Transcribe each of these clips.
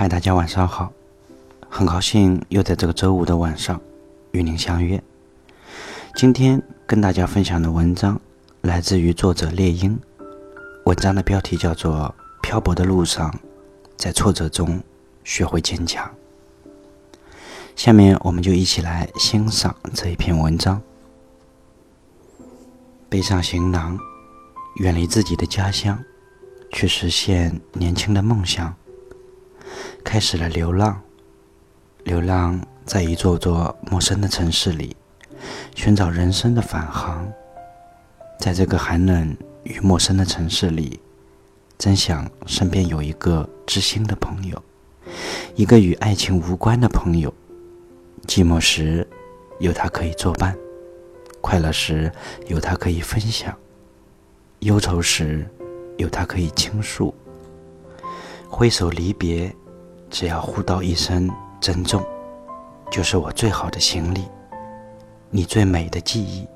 嗨，大家晚上好，很高兴又在这个周五的晚上与您相约。今天跟大家分享的文章来自于作者猎鹰，文章的标题叫做《漂泊的路上，在挫折中学会坚强》。下面我们就一起来欣赏这一篇文章。背上行囊，远离自己的家乡，去实现年轻的梦想。开始了流浪，流浪在一座座陌生的城市里，寻找人生的返航。在这个寒冷与陌生的城市里，真想身边有一个知心的朋友，一个与爱情无关的朋友。寂寞时有他可以作伴，快乐时有他可以分享，忧愁时有他可以倾诉。挥手离别。只要互道一声珍重，就是我最好的行李，你最美的记忆。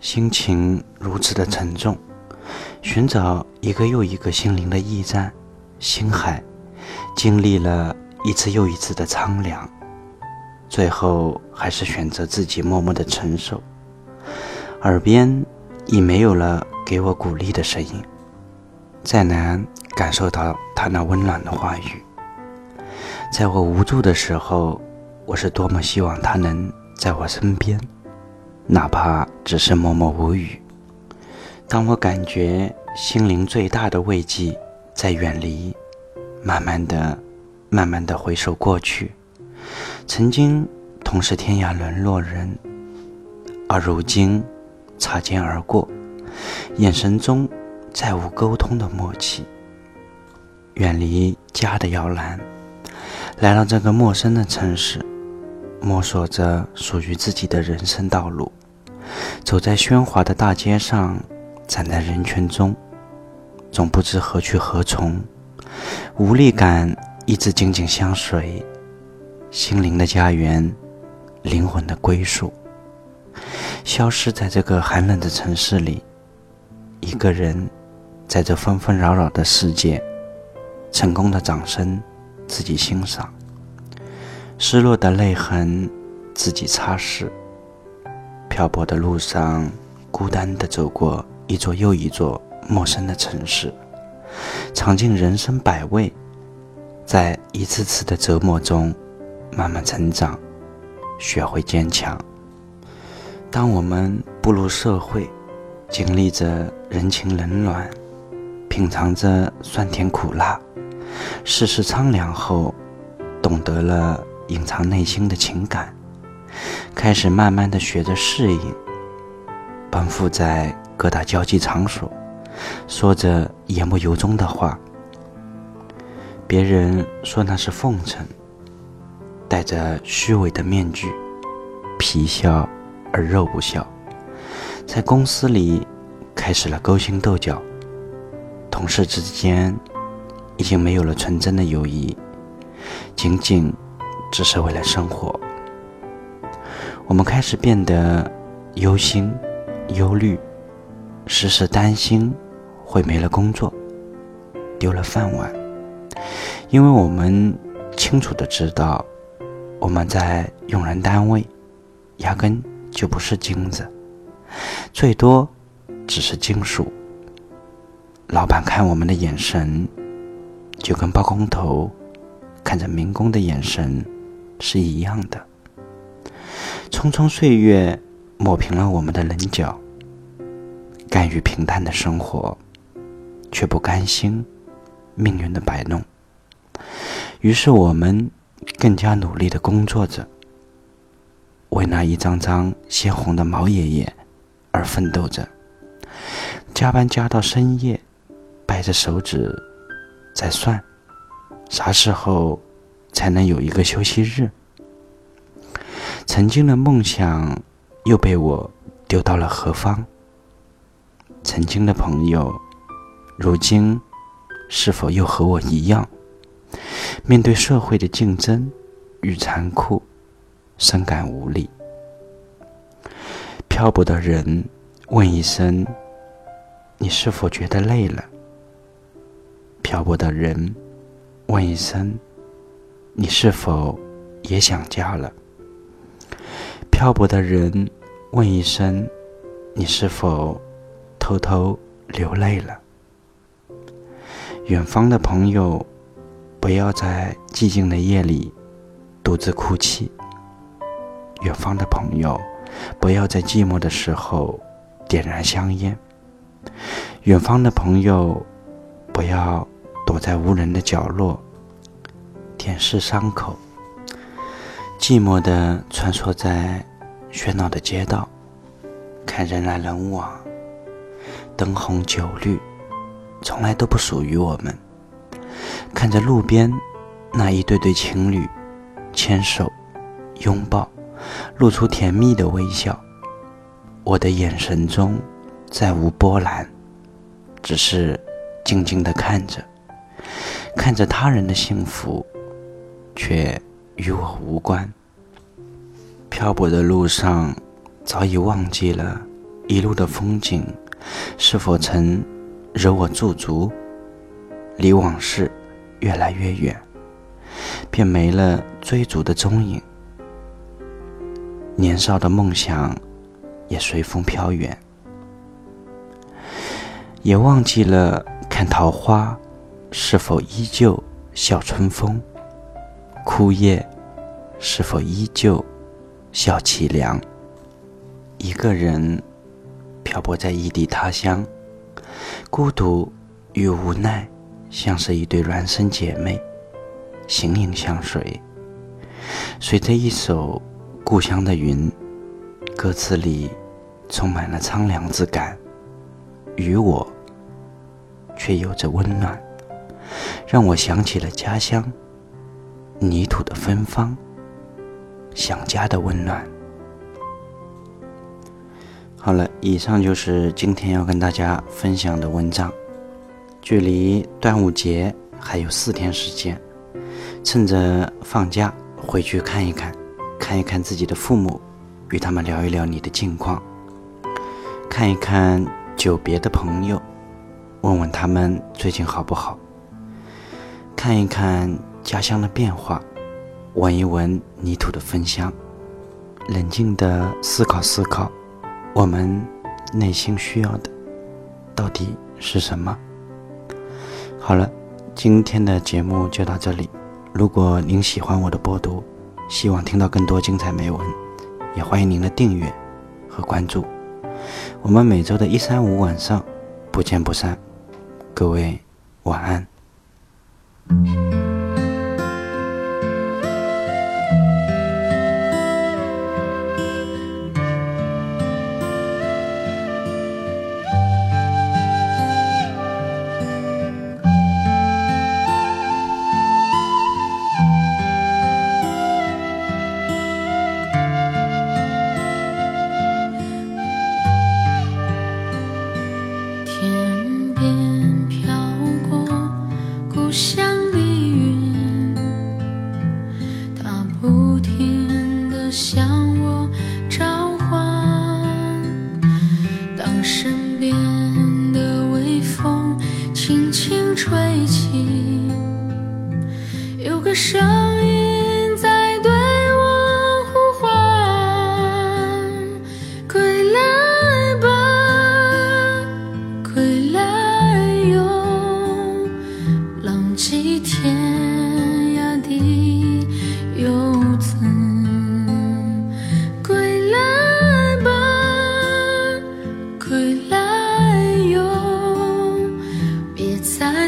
心情如此的沉重，寻找一个又一个心灵的驿站，心海，经历了一次又一次的苍凉，最后还是选择自己默默的承受。耳边已没有了给我鼓励的声音，再难感受到他那温暖的话语。在我无助的时候，我是多么希望他能在我身边，哪怕只是默默无语。当我感觉心灵最大的慰藉在远离，慢慢的、慢慢的回首过去，曾经同是天涯沦落人，而如今擦肩而过，眼神中再无沟通的默契。远离家的摇篮。来到这个陌生的城市，摸索着属于自己的人生道路，走在喧哗的大街上，站在人群中，总不知何去何从，无力感一直紧紧相随，心灵的家园，灵魂的归宿，消失在这个寒冷的城市里，一个人，在这纷纷扰扰的世界，成功的掌声。自己欣赏，失落的泪痕自己擦拭。漂泊的路上，孤单地走过一座又一座陌生的城市，尝尽人生百味，在一次次的折磨中慢慢成长，学会坚强。当我们步入社会，经历着人情冷暖，品尝着酸甜苦辣。世事苍凉后，懂得了隐藏内心的情感，开始慢慢的学着适应，奔赴在各大交际场所，说着言不由衷的话。别人说那是奉承，戴着虚伪的面具，皮笑而肉不笑，在公司里开始了勾心斗角，同事之间。已经没有了纯真的友谊，仅仅只是为了生活。我们开始变得忧心、忧虑，时时担心会没了工作，丢了饭碗。因为我们清楚的知道，我们在用人单位压根就不是金子，最多只是金属。老板看我们的眼神。就跟包工头看着民工的眼神是一样的。匆匆岁月抹平了我们的棱角，甘于平淡的生活，却不甘心命运的摆弄。于是我们更加努力的工作着，为那一张张鲜红的毛爷爷而奋斗着，加班加到深夜，掰着手指。在算，啥时候才能有一个休息日？曾经的梦想又被我丢到了何方？曾经的朋友，如今是否又和我一样，面对社会的竞争与残酷，深感无力？漂泊的人问一声：“你是否觉得累了？”漂泊的人问一声：“你是否也想家了？漂泊的人问一声，你是否偷偷流泪了？远方的朋友，不要在寂静的夜里独自哭泣。远方的朋友，不要在寂寞的时候点燃香烟。远方的朋友，不要躲在无人的角落舔舐伤口。寂寞的穿梭在喧闹的街道，看人来人往，灯红酒绿，从来都不属于我们。看着路边那一对对情侣牵手拥抱。露出甜蜜的微笑，我的眼神中再无波澜，只是静静的看着，看着他人的幸福，却与我无关。漂泊的路上，早已忘记了一路的风景是否曾惹我驻足，离往事越来越远，便没了追逐的踪影。年少的梦想也随风飘远，也忘记了看桃花是否依旧笑春风，枯叶是否依旧笑凄凉。一个人漂泊在异地他乡，孤独与无奈像是一对孪生姐妹，形影相随，随着一首。故乡的云，歌词里充满了苍凉之感，与我却有着温暖，让我想起了家乡泥土的芬芳，想家的温暖。好了，以上就是今天要跟大家分享的文章。距离端午节还有四天时间，趁着放假回去看一看。看一看自己的父母，与他们聊一聊你的近况；看一看久别的朋友，问问他们最近好不好；看一看家乡的变化，闻一闻泥土的芬香，冷静的思考思考，我们内心需要的到底是什么？好了，今天的节目就到这里。如果您喜欢我的播读，希望听到更多精彩美文，也欢迎您的订阅和关注。我们每周的一三五晚上不见不散，各位晚安。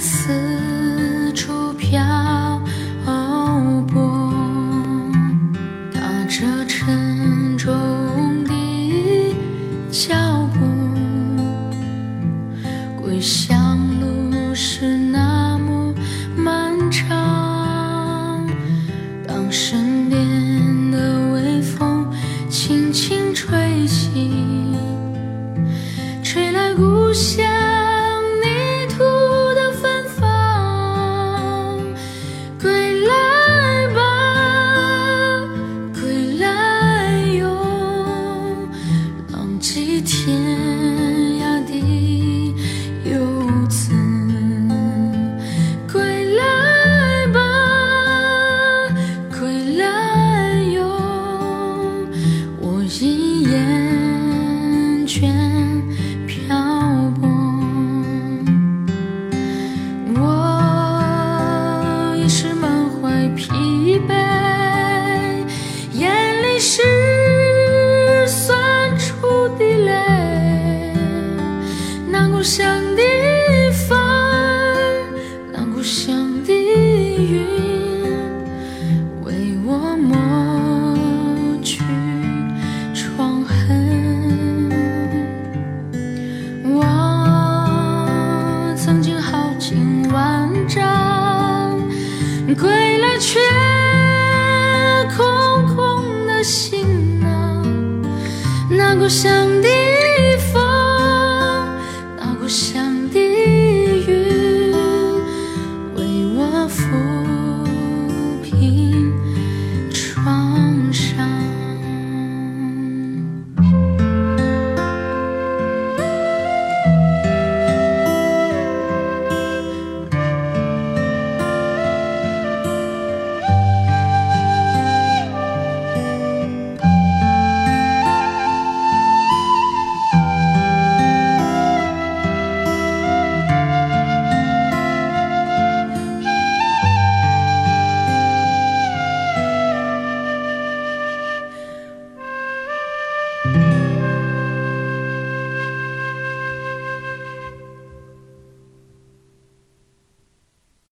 思。一杯，眼里是酸楚的泪，难过想。